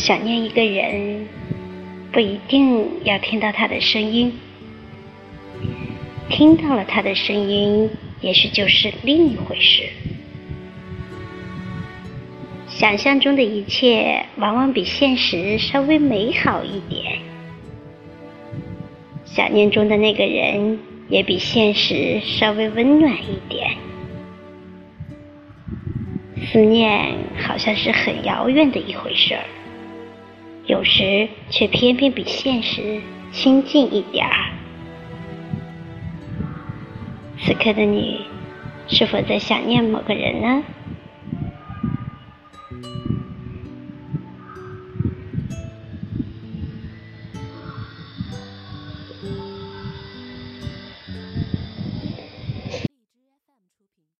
想念一个人，不一定要听到他的声音，听到了他的声音，也许就是另一回事。想象中的一切，往往比现实稍微美好一点。想念中的那个人，也比现实稍微温暖一点。思念好像是很遥远的一回事儿。有时却偏偏比现实亲近一点儿。此刻的你是否在想念某个人呢？